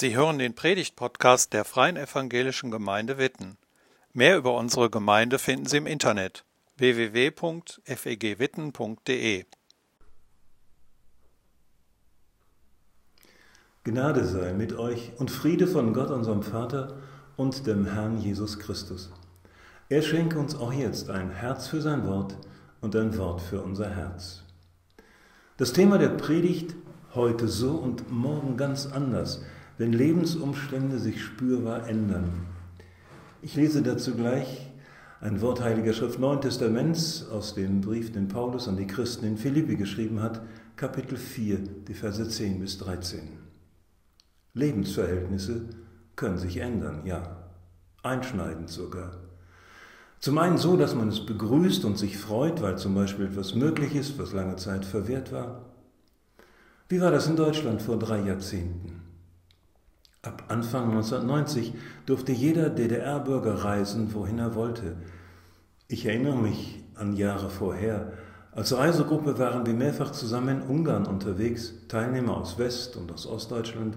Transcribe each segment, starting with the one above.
Sie hören den Predigt-Podcast der Freien Evangelischen Gemeinde Witten. Mehr über unsere Gemeinde finden Sie im Internet www.fegwitten.de. Gnade sei mit euch und Friede von Gott, unserem Vater und dem Herrn Jesus Christus. Er schenke uns auch jetzt ein Herz für sein Wort und ein Wort für unser Herz. Das Thema der Predigt heute so und morgen ganz anders, wenn Lebensumstände sich spürbar ändern. Ich lese dazu gleich ein Wort Heiliger Schrift Neuen Testaments aus dem Brief, den Paulus an die Christen in Philippi geschrieben hat, Kapitel 4, die Verse 10 bis 13. Lebensverhältnisse können sich ändern, ja, einschneidend sogar. Zum einen so, dass man es begrüßt und sich freut, weil zum Beispiel etwas möglich ist, was lange Zeit verwehrt war. Wie war das in Deutschland vor drei Jahrzehnten? Ab Anfang 1990 durfte jeder DDR-Bürger reisen, wohin er wollte. Ich erinnere mich an Jahre vorher. Als Reisegruppe waren wir mehrfach zusammen in Ungarn unterwegs, Teilnehmer aus West- und aus Ostdeutschland.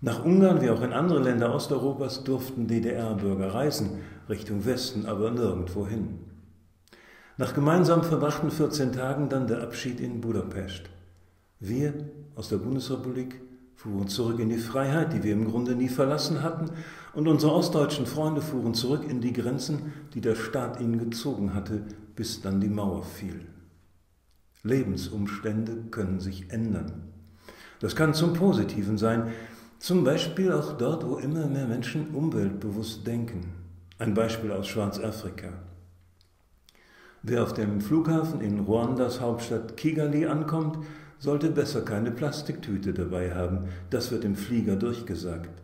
Nach Ungarn wie auch in andere Länder Osteuropas durften DDR-Bürger reisen, Richtung Westen, aber nirgendwo hin. Nach gemeinsam verbrachten 14 Tagen dann der Abschied in Budapest. Wir aus der Bundesrepublik fuhren zurück in die Freiheit, die wir im Grunde nie verlassen hatten, und unsere ostdeutschen Freunde fuhren zurück in die Grenzen, die der Staat ihnen gezogen hatte, bis dann die Mauer fiel. Lebensumstände können sich ändern. Das kann zum Positiven sein, zum Beispiel auch dort, wo immer mehr Menschen umweltbewusst denken. Ein Beispiel aus Schwarzafrika. Wer auf dem Flughafen in Ruandas Hauptstadt Kigali ankommt, sollte besser keine Plastiktüte dabei haben. Das wird im Flieger durchgesagt.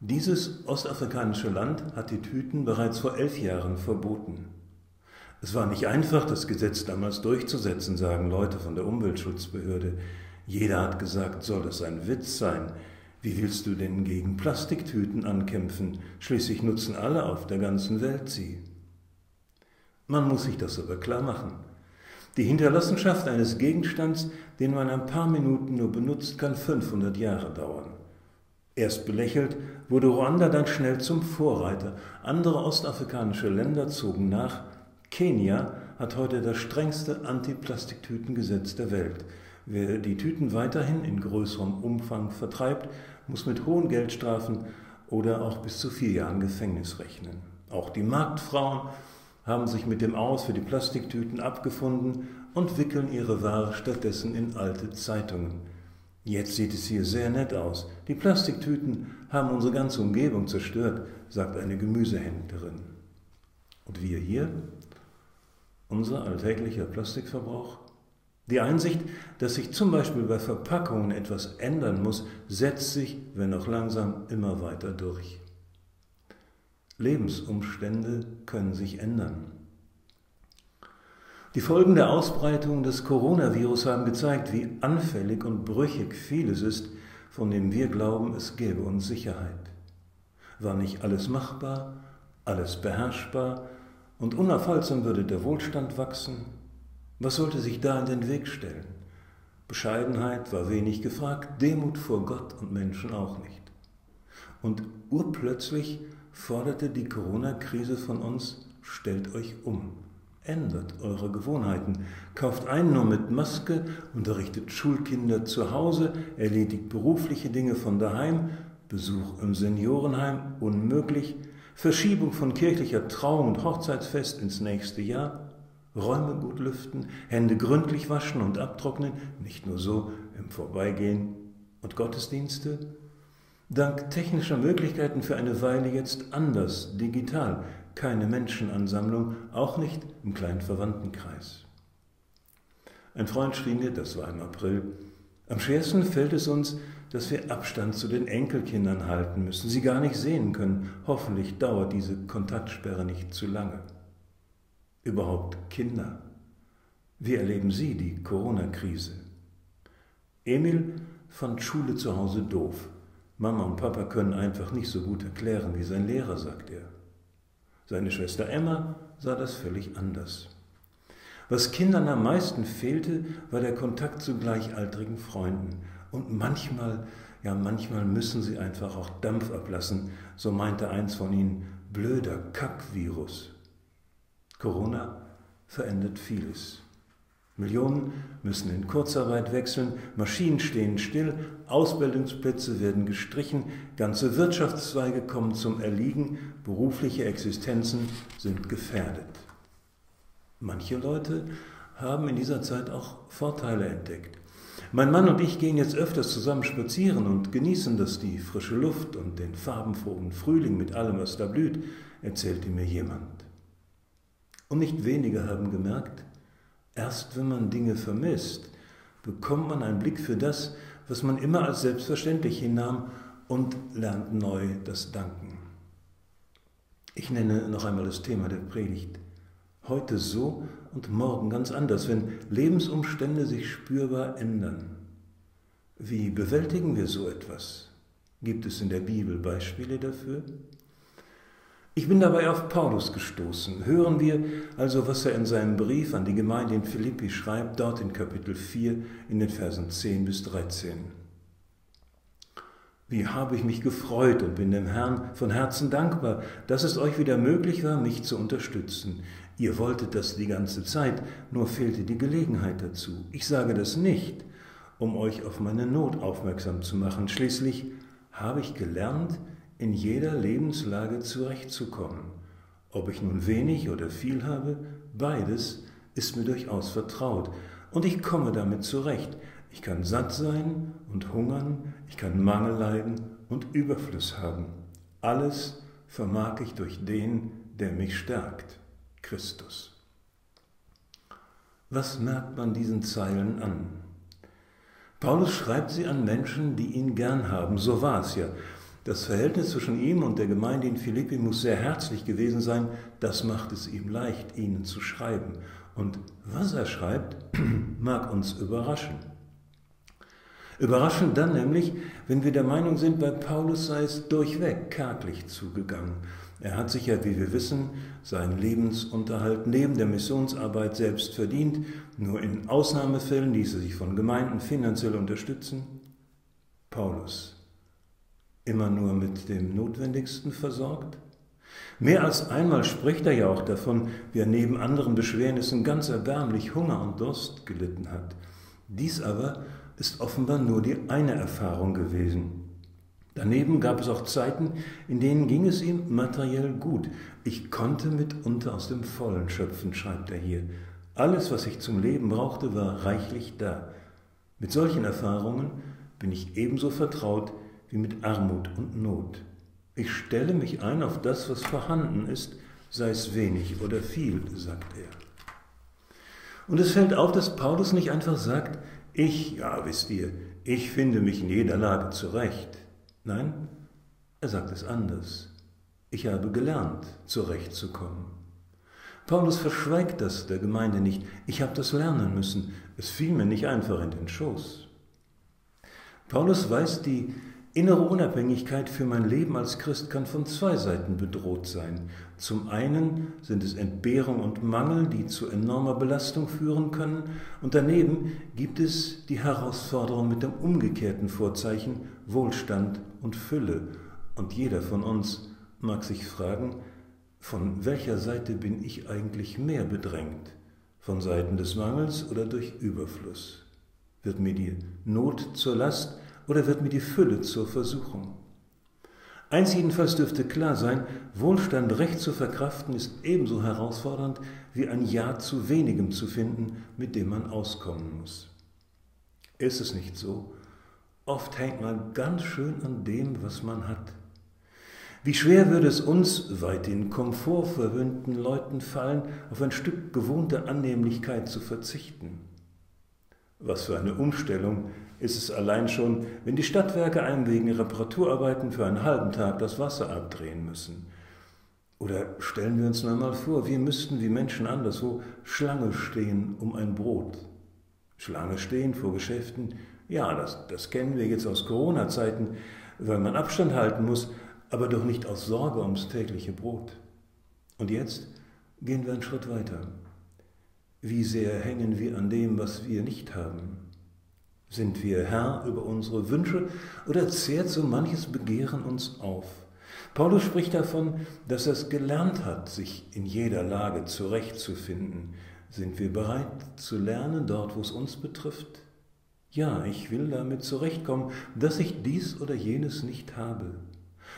Dieses ostafrikanische Land hat die Tüten bereits vor elf Jahren verboten. Es war nicht einfach, das Gesetz damals durchzusetzen, sagen Leute von der Umweltschutzbehörde. Jeder hat gesagt, soll das ein Witz sein? Wie willst du denn gegen Plastiktüten ankämpfen? Schließlich nutzen alle auf der ganzen Welt sie. Man muss sich das aber klar machen. Die Hinterlassenschaft eines Gegenstands, den man ein paar Minuten nur benutzt, kann 500 Jahre dauern. Erst belächelt, wurde Ruanda dann schnell zum Vorreiter. Andere ostafrikanische Länder zogen nach. Kenia hat heute das strengste Antiplastiktütengesetz der Welt. Wer die Tüten weiterhin in größerem Umfang vertreibt, muss mit hohen Geldstrafen oder auch bis zu vier Jahren Gefängnis rechnen. Auch die Marktfrauen haben sich mit dem Aus für die Plastiktüten abgefunden und wickeln ihre Ware stattdessen in alte Zeitungen. Jetzt sieht es hier sehr nett aus. Die Plastiktüten haben unsere ganze Umgebung zerstört, sagt eine Gemüsehändlerin. Und wir hier? Unser alltäglicher Plastikverbrauch? Die Einsicht, dass sich zum Beispiel bei Verpackungen etwas ändern muss, setzt sich, wenn auch langsam, immer weiter durch. Lebensumstände können sich ändern. Die Folgen der Ausbreitung des Coronavirus haben gezeigt, wie anfällig und brüchig vieles ist, von dem wir glauben, es gäbe uns Sicherheit. War nicht alles machbar, alles beherrschbar und unaufhaltsam würde der Wohlstand wachsen, was sollte sich da in den Weg stellen? Bescheidenheit war wenig gefragt, Demut vor Gott und Menschen auch nicht. Und urplötzlich forderte die Corona-Krise von uns, stellt euch um, ändert eure Gewohnheiten, kauft ein nur mit Maske, unterrichtet Schulkinder zu Hause, erledigt berufliche Dinge von daheim, Besuch im Seniorenheim unmöglich, Verschiebung von kirchlicher Trauung und Hochzeitsfest ins nächste Jahr, Räume gut lüften, Hände gründlich waschen und abtrocknen, nicht nur so im Vorbeigehen und Gottesdienste. Dank technischer Möglichkeiten für eine Weile jetzt anders, digital, keine Menschenansammlung, auch nicht im kleinen Verwandtenkreis. Ein Freund schrieb mir, das war im April, am schwersten fällt es uns, dass wir Abstand zu den Enkelkindern halten müssen, sie gar nicht sehen können. Hoffentlich dauert diese Kontaktsperre nicht zu lange überhaupt Kinder? Wie erleben Sie die Corona-Krise? Emil fand Schule zu Hause doof. Mama und Papa können einfach nicht so gut erklären wie sein Lehrer, sagt er. Seine Schwester Emma sah das völlig anders. Was Kindern am meisten fehlte, war der Kontakt zu gleichaltrigen Freunden und manchmal, Ja, manchmal müssen sie einfach auch Dampf ablassen, so meinte eins von ihnen, blöder Kackvirus. Corona verändert vieles. Millionen müssen in Kurzarbeit wechseln, Maschinen stehen still, Ausbildungsplätze werden gestrichen, ganze Wirtschaftszweige kommen zum Erliegen, berufliche Existenzen sind gefährdet. Manche Leute haben in dieser Zeit auch Vorteile entdeckt. Mein Mann und ich gehen jetzt öfters zusammen spazieren und genießen das die frische Luft und den farbenfrohen Frühling mit allem, was da blüht, erzählte mir jemand. Und nicht wenige haben gemerkt, erst wenn man Dinge vermisst, bekommt man einen Blick für das, was man immer als selbstverständlich hinnahm und lernt neu das Danken. Ich nenne noch einmal das Thema der Predigt. Heute so und morgen ganz anders, wenn Lebensumstände sich spürbar ändern. Wie bewältigen wir so etwas? Gibt es in der Bibel Beispiele dafür? Ich bin dabei auf Paulus gestoßen. Hören wir also, was er in seinem Brief an die Gemeinde in Philippi schreibt, dort in Kapitel 4 in den Versen 10 bis 13. Wie habe ich mich gefreut und bin dem Herrn von Herzen dankbar, dass es euch wieder möglich war, mich zu unterstützen. Ihr wolltet das die ganze Zeit, nur fehlte die Gelegenheit dazu. Ich sage das nicht, um euch auf meine Not aufmerksam zu machen. Schließlich habe ich gelernt, in jeder Lebenslage zurechtzukommen. Ob ich nun wenig oder viel habe, beides ist mir durchaus vertraut und ich komme damit zurecht. Ich kann satt sein und hungern, ich kann Mangel leiden und Überfluss haben. Alles vermag ich durch den, der mich stärkt, Christus. Was merkt man diesen Zeilen an? Paulus schreibt sie an Menschen, die ihn gern haben, so war es ja. Das Verhältnis zwischen ihm und der Gemeinde in Philippi muss sehr herzlich gewesen sein. Das macht es ihm leicht, ihnen zu schreiben. Und was er schreibt, mag uns überraschen. Überraschend dann nämlich, wenn wir der Meinung sind, bei Paulus sei es durchweg kärglich zugegangen. Er hat sich ja, wie wir wissen, seinen Lebensunterhalt neben der Missionsarbeit selbst verdient. Nur in Ausnahmefällen ließ er sich von Gemeinden finanziell unterstützen. Paulus immer nur mit dem Notwendigsten versorgt? Mehr als einmal spricht er ja auch davon, wie er neben anderen Beschwernissen ganz erbärmlich Hunger und Durst gelitten hat. Dies aber ist offenbar nur die eine Erfahrung gewesen. Daneben gab es auch Zeiten, in denen ging es ihm materiell gut. Ich konnte mitunter aus dem Vollen schöpfen, schreibt er hier. Alles, was ich zum Leben brauchte, war reichlich da. Mit solchen Erfahrungen bin ich ebenso vertraut wie mit Armut und Not. Ich stelle mich ein auf das, was vorhanden ist, sei es wenig oder viel, sagt er. Und es fällt auf, dass Paulus nicht einfach sagt, ich, ja, wisst ihr, ich finde mich in jeder Lage zurecht. Nein, er sagt es anders. Ich habe gelernt, zurechtzukommen. Paulus verschweigt das der Gemeinde nicht. Ich habe das lernen müssen. Es fiel mir nicht einfach in den Schoß. Paulus weist die Innere Unabhängigkeit für mein Leben als Christ kann von zwei Seiten bedroht sein. Zum einen sind es Entbehrung und Mangel, die zu enormer Belastung führen können, und daneben gibt es die Herausforderung mit dem umgekehrten Vorzeichen Wohlstand und Fülle. Und jeder von uns mag sich fragen, von welcher Seite bin ich eigentlich mehr bedrängt? Von Seiten des Mangels oder durch Überfluss? Wird mir die Not zur Last, oder wird mir die Fülle zur Versuchung? Eins jedenfalls dürfte klar sein, Wohlstand recht zu verkraften ist ebenso herausfordernd wie ein Ja zu wenigem zu finden, mit dem man auskommen muss. Ist es nicht so? Oft hängt man ganz schön an dem, was man hat. Wie schwer würde es uns, weithin komfortverwöhnten Leuten fallen, auf ein Stück gewohnte Annehmlichkeit zu verzichten. Was für eine Umstellung ist es allein schon, wenn die Stadtwerke einem wegen Reparaturarbeiten für einen halben Tag das Wasser abdrehen müssen. Oder stellen wir uns nur einmal vor, wir müssten wie Menschen anderswo Schlange stehen um ein Brot. Schlange stehen vor Geschäften, ja, das, das kennen wir jetzt aus Corona-Zeiten, weil man Abstand halten muss, aber doch nicht aus Sorge ums tägliche Brot. Und jetzt gehen wir einen Schritt weiter. Wie sehr hängen wir an dem, was wir nicht haben? Sind wir Herr über unsere Wünsche oder zehrt so manches Begehren uns auf? Paulus spricht davon, dass er es gelernt hat, sich in jeder Lage zurechtzufinden. Sind wir bereit zu lernen dort, wo es uns betrifft? Ja, ich will damit zurechtkommen, dass ich dies oder jenes nicht habe.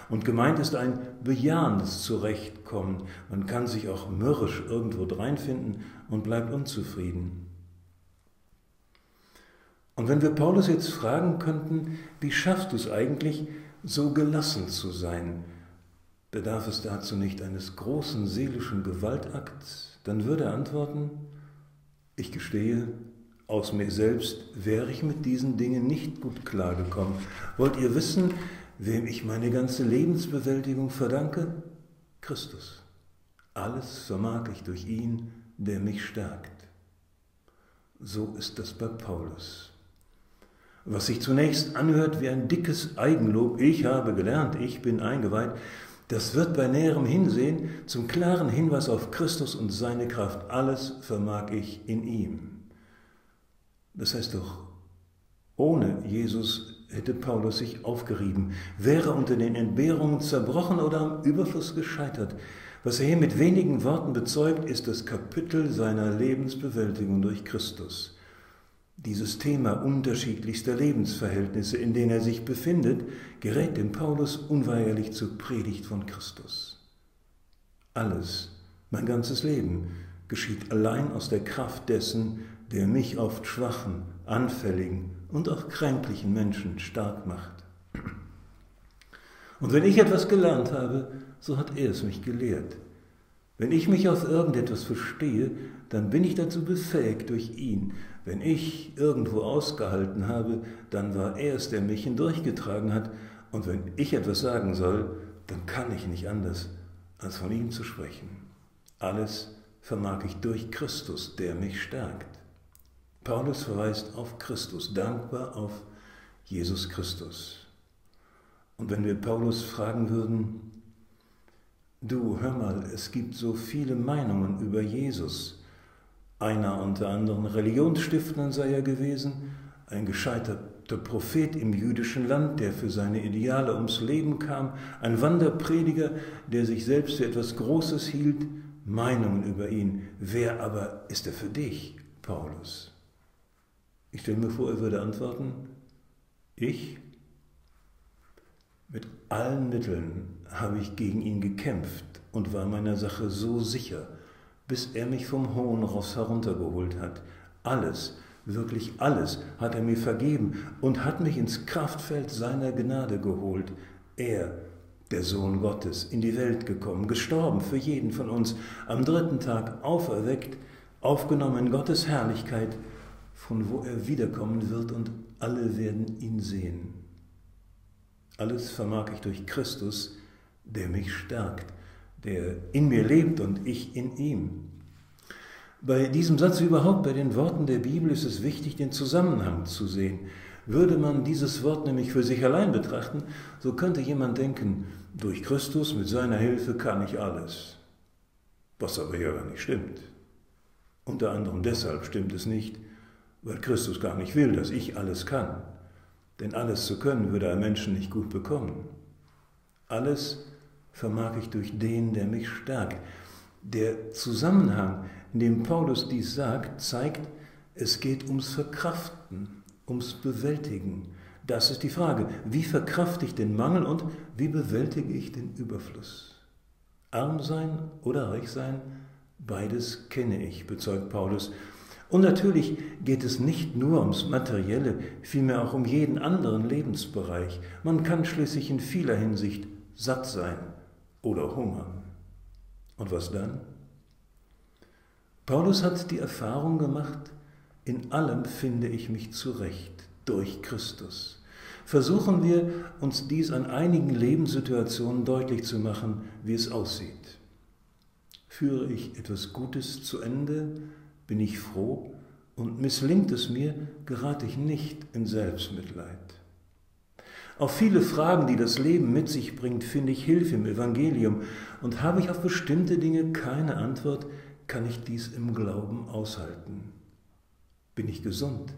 Und gemeint ist ein bejahendes Zurechtkommen. Man kann sich auch mürrisch irgendwo dreinfinden und bleibt unzufrieden. Und wenn wir Paulus jetzt fragen könnten, wie schaffst du es eigentlich, so gelassen zu sein, bedarf es dazu nicht eines großen seelischen Gewaltakts, dann würde er antworten, ich gestehe, aus mir selbst wäre ich mit diesen Dingen nicht gut klargekommen. Wollt ihr wissen, wem ich meine ganze Lebensbewältigung verdanke? Christus. Alles vermag ich durch ihn, der mich stärkt. So ist das bei Paulus was sich zunächst anhört wie ein dickes Eigenlob, ich habe gelernt, ich bin eingeweiht, das wird bei näherem Hinsehen zum klaren Hinweis auf Christus und seine Kraft. Alles vermag ich in ihm. Das heißt doch, ohne Jesus hätte Paulus sich aufgerieben, wäre unter den Entbehrungen zerbrochen oder am Überfluss gescheitert. Was er hier mit wenigen Worten bezeugt, ist das Kapitel seiner Lebensbewältigung durch Christus dieses Thema unterschiedlichster Lebensverhältnisse, in denen er sich befindet, gerät dem Paulus unweigerlich zur Predigt von Christus. Alles, mein ganzes Leben, geschieht allein aus der Kraft dessen, der mich oft schwachen, anfälligen und auch kränklichen Menschen stark macht. Und wenn ich etwas gelernt habe, so hat er es mich gelehrt. Wenn ich mich auf irgendetwas verstehe, dann bin ich dazu befähigt durch ihn. Wenn ich irgendwo ausgehalten habe, dann war er es, der mich hindurchgetragen hat. Und wenn ich etwas sagen soll, dann kann ich nicht anders, als von ihm zu sprechen. Alles vermag ich durch Christus, der mich stärkt. Paulus verweist auf Christus, dankbar auf Jesus Christus. Und wenn wir Paulus fragen würden, Du, hör mal, es gibt so viele Meinungen über Jesus. Einer unter anderem Religionsstiftern sei er gewesen, ein gescheiterter Prophet im jüdischen Land, der für seine Ideale ums Leben kam, ein Wanderprediger, der sich selbst für etwas Großes hielt, Meinungen über ihn. Wer aber ist er für dich, Paulus? Ich stelle mir vor, er würde antworten, ich mit allen Mitteln habe ich gegen ihn gekämpft und war meiner Sache so sicher, bis er mich vom hohen Ross heruntergeholt hat. Alles, wirklich alles hat er mir vergeben und hat mich ins Kraftfeld seiner Gnade geholt. Er, der Sohn Gottes, in die Welt gekommen, gestorben für jeden von uns, am dritten Tag auferweckt, aufgenommen in Gottes Herrlichkeit, von wo er wiederkommen wird und alle werden ihn sehen. Alles vermag ich durch Christus, der mich stärkt, der in mir lebt und ich in ihm. Bei diesem Satz überhaupt, bei den Worten der Bibel ist es wichtig, den Zusammenhang zu sehen. Würde man dieses Wort nämlich für sich allein betrachten, so könnte jemand denken, durch Christus mit seiner Hilfe kann ich alles. Was aber ja gar nicht stimmt. Unter anderem deshalb stimmt es nicht, weil Christus gar nicht will, dass ich alles kann. Denn alles zu können würde ein Menschen nicht gut bekommen. Alles vermag ich durch den, der mich stärkt. Der Zusammenhang, in dem Paulus dies sagt, zeigt, es geht ums Verkraften, ums Bewältigen. Das ist die Frage, wie verkrafte ich den Mangel und wie bewältige ich den Überfluss? Arm sein oder reich sein, beides kenne ich, bezeugt Paulus. Und natürlich geht es nicht nur ums Materielle, vielmehr auch um jeden anderen Lebensbereich. Man kann schließlich in vieler Hinsicht satt sein oder hungern. Und was dann? Paulus hat die Erfahrung gemacht, in allem finde ich mich zurecht durch Christus. Versuchen wir uns dies an einigen Lebenssituationen deutlich zu machen, wie es aussieht. Führe ich etwas Gutes zu Ende, bin ich froh und misslingt es mir, gerate ich nicht in Selbstmitleid. Auf viele Fragen, die das Leben mit sich bringt, finde ich Hilfe im Evangelium und habe ich auf bestimmte Dinge keine Antwort, kann ich dies im Glauben aushalten. Bin ich gesund?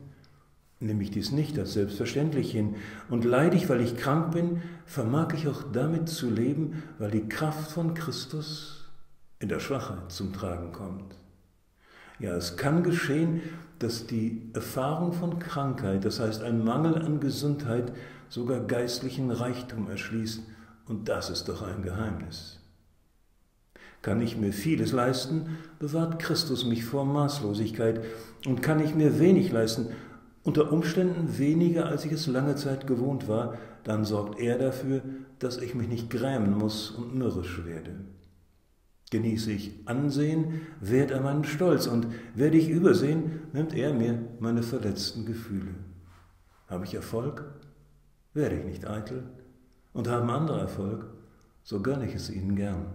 nehme ich dies nicht als selbstverständlich hin. Und leide ich, weil ich krank bin, vermag ich auch damit zu leben, weil die Kraft von Christus in der Schwachheit zum Tragen kommt. Ja, es kann geschehen, dass die Erfahrung von Krankheit, das heißt ein Mangel an Gesundheit, sogar geistlichen Reichtum erschließt. Und das ist doch ein Geheimnis. Kann ich mir vieles leisten, bewahrt Christus mich vor Maßlosigkeit. Und kann ich mir wenig leisten, unter Umständen weniger, als ich es lange Zeit gewohnt war, dann sorgt er dafür, dass ich mich nicht grämen muss und mürrisch werde. Genieße ich Ansehen, wehrt er meinen Stolz, und werde ich übersehen, nimmt er mir meine verletzten Gefühle. Habe ich Erfolg, werde ich nicht eitel, und haben andere Erfolg, so gönne ich es ihnen gern.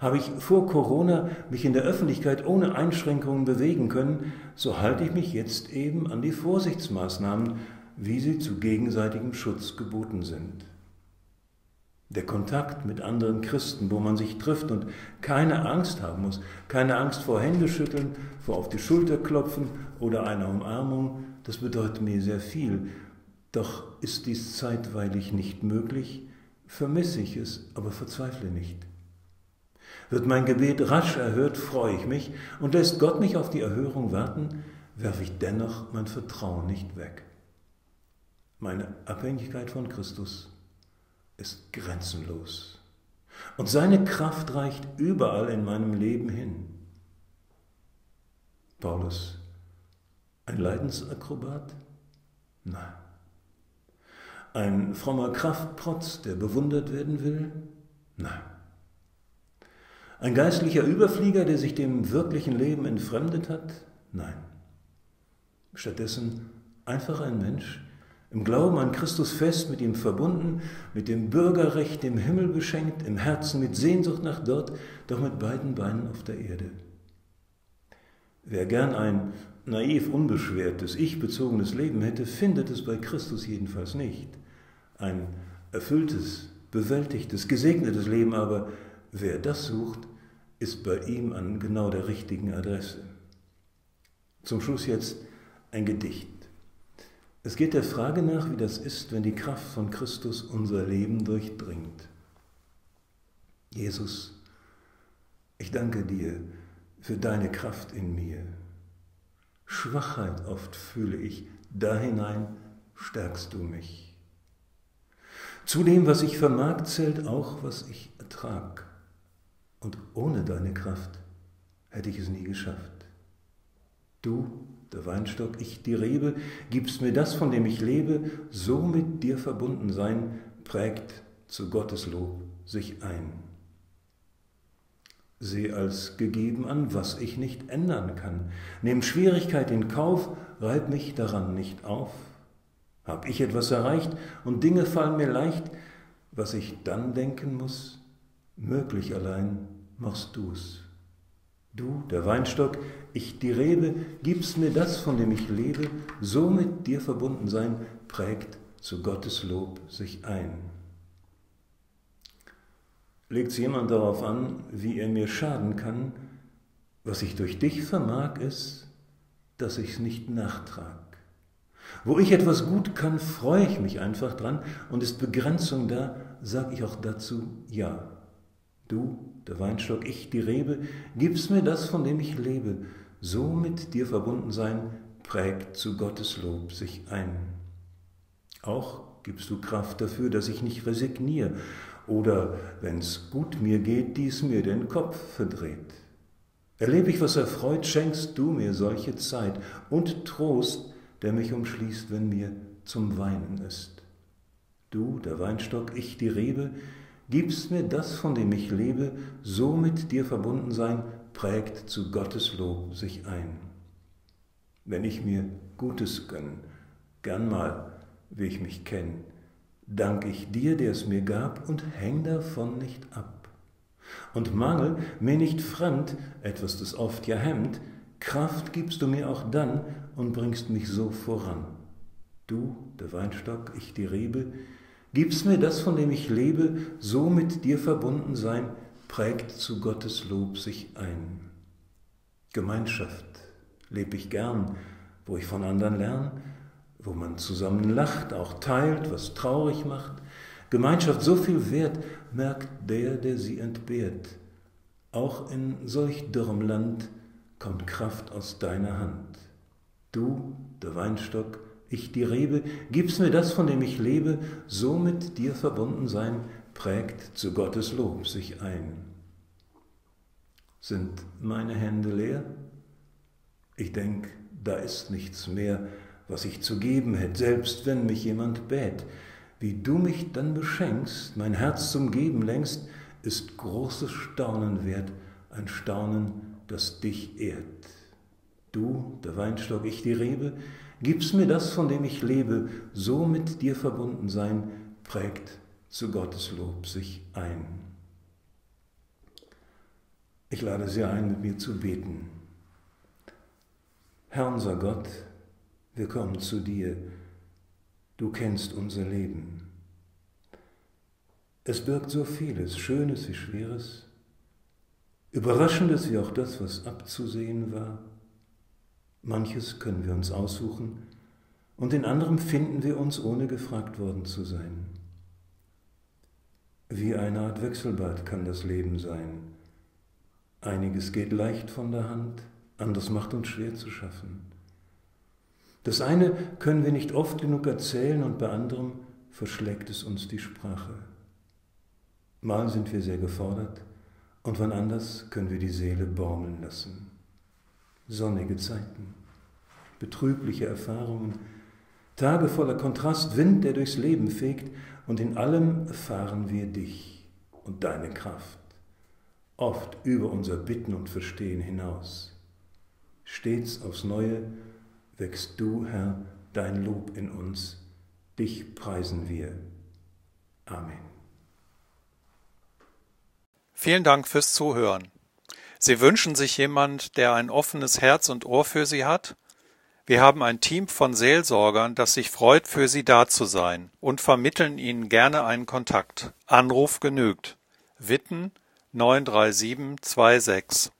Habe ich vor Corona mich in der Öffentlichkeit ohne Einschränkungen bewegen können, so halte ich mich jetzt eben an die Vorsichtsmaßnahmen, wie sie zu gegenseitigem Schutz geboten sind. Der Kontakt mit anderen Christen, wo man sich trifft und keine Angst haben muss, keine Angst vor Händeschütteln, vor auf die Schulter klopfen oder einer Umarmung, das bedeutet mir sehr viel. Doch ist dies zeitweilig nicht möglich, vermisse ich es, aber verzweifle nicht. Wird mein Gebet rasch erhört, freue ich mich, und lässt Gott mich auf die Erhörung warten, werfe ich dennoch mein Vertrauen nicht weg. Meine Abhängigkeit von Christus ist grenzenlos. Und seine Kraft reicht überall in meinem Leben hin. Paulus, ein Leidensakrobat? Nein. Ein frommer Kraftprotz, der bewundert werden will? Nein. Ein geistlicher Überflieger, der sich dem wirklichen Leben entfremdet hat? Nein. Stattdessen einfach ein Mensch, im Glauben an Christus fest, mit ihm verbunden, mit dem Bürgerrecht im Himmel beschenkt, im Herzen mit Sehnsucht nach dort, doch mit beiden Beinen auf der Erde. Wer gern ein naiv unbeschwertes, ich-bezogenes Leben hätte, findet es bei Christus jedenfalls nicht. Ein erfülltes, bewältigtes, gesegnetes Leben aber, wer das sucht, ist bei ihm an genau der richtigen Adresse. Zum Schluss jetzt ein Gedicht. Es geht der Frage nach, wie das ist, wenn die Kraft von Christus unser Leben durchdringt. Jesus, ich danke dir für deine Kraft in mir. Schwachheit oft fühle ich, da hinein stärkst du mich. Zu dem, was ich vermag, zählt auch, was ich ertrag. Und ohne deine Kraft hätte ich es nie geschafft. Du, der Weinstock, ich die Rebe, gibst mir das, von dem ich lebe, so mit dir verbunden sein, prägt zu Gottes Lob sich ein. Seh als gegeben an, was ich nicht ändern kann. Nehm Schwierigkeit in Kauf, reib mich daran nicht auf. Hab ich etwas erreicht und Dinge fallen mir leicht, was ich dann denken muss, Möglich allein machst du's. Du, der Weinstock, ich die Rebe, gibst mir das, von dem ich lebe, so mit dir verbunden sein, prägt zu Gottes Lob sich ein. Legt jemand darauf an, wie er mir schaden kann, was ich durch dich vermag, ist, dass ich's nicht nachtrag. Wo ich etwas gut kann, freue ich mich einfach dran, und ist Begrenzung da, sag ich auch dazu Ja. Du, der Weinstock, ich, die Rebe, gibst mir das, von dem ich lebe, so mit dir verbunden sein, prägt zu Gottes Lob sich ein. Auch gibst du Kraft dafür, dass ich nicht resigniere oder, wenn's gut mir geht, dies mir den Kopf verdreht. Erlebe ich, was erfreut, schenkst du mir solche Zeit und Trost, der mich umschließt, wenn mir zum Weinen ist. Du, der Weinstock, ich, die Rebe, gibst mir das, von dem ich lebe, so mit dir verbunden sein, prägt zu Gottes Lob sich ein. Wenn ich mir Gutes gönn, gern mal, wie ich mich kenn, dank ich dir, der es mir gab, und häng davon nicht ab. Und Mangel mir nicht fremd, etwas, das oft ja hemmt, Kraft gibst du mir auch dann und bringst mich so voran. Du, der Weinstock, ich die Rebe, Gib's mir das, von dem ich lebe, so mit dir verbunden sein, prägt zu Gottes Lob sich ein. Gemeinschaft lebe ich gern, wo ich von anderen lerne, wo man zusammen lacht, auch teilt, was traurig macht. Gemeinschaft so viel wert, merkt der, der sie entbehrt. Auch in solch dürrem Land kommt Kraft aus deiner Hand. Du, der Weinstock, ich die Rebe, gibst mir das, von dem ich lebe, so mit dir verbunden sein, prägt zu Gottes Lob sich ein. Sind meine Hände leer? Ich denk, da ist nichts mehr, was ich zu geben hätte, selbst wenn mich jemand bät. Wie du mich dann beschenkst, mein Herz zum Geben längst, ist großes Staunen wert, ein Staunen, das dich ehrt. Du, der Weinstock, ich die Rebe, gibst mir das, von dem ich lebe, so mit dir verbunden sein, prägt zu Gottes Lob sich ein. Ich lade Sie ein, mit mir zu beten. Herr unser Gott, wir kommen zu dir. Du kennst unser Leben. Es birgt so vieles, Schönes wie Schweres, Überraschendes wie auch das, was abzusehen war. Manches können wir uns aussuchen und in anderem finden wir uns, ohne gefragt worden zu sein. Wie eine Art Wechselbad kann das Leben sein. Einiges geht leicht von der Hand, anderes macht uns schwer zu schaffen. Das eine können wir nicht oft genug erzählen und bei anderem verschlägt es uns die Sprache. Mal sind wir sehr gefordert und wann anders können wir die Seele baumeln lassen. Sonnige Zeiten, betrübliche Erfahrungen, Tage voller Kontrast, Wind, der durchs Leben fegt und in allem erfahren wir dich und deine Kraft, oft über unser Bitten und Verstehen hinaus. Stets aufs Neue wächst du, Herr, dein Lob in uns. Dich preisen wir. Amen. Vielen Dank fürs Zuhören. Sie wünschen sich jemand, der ein offenes Herz und Ohr für Sie hat? Wir haben ein Team von Seelsorgern, das sich freut, für Sie da zu sein und vermitteln Ihnen gerne einen Kontakt. Anruf genügt. Witten 93726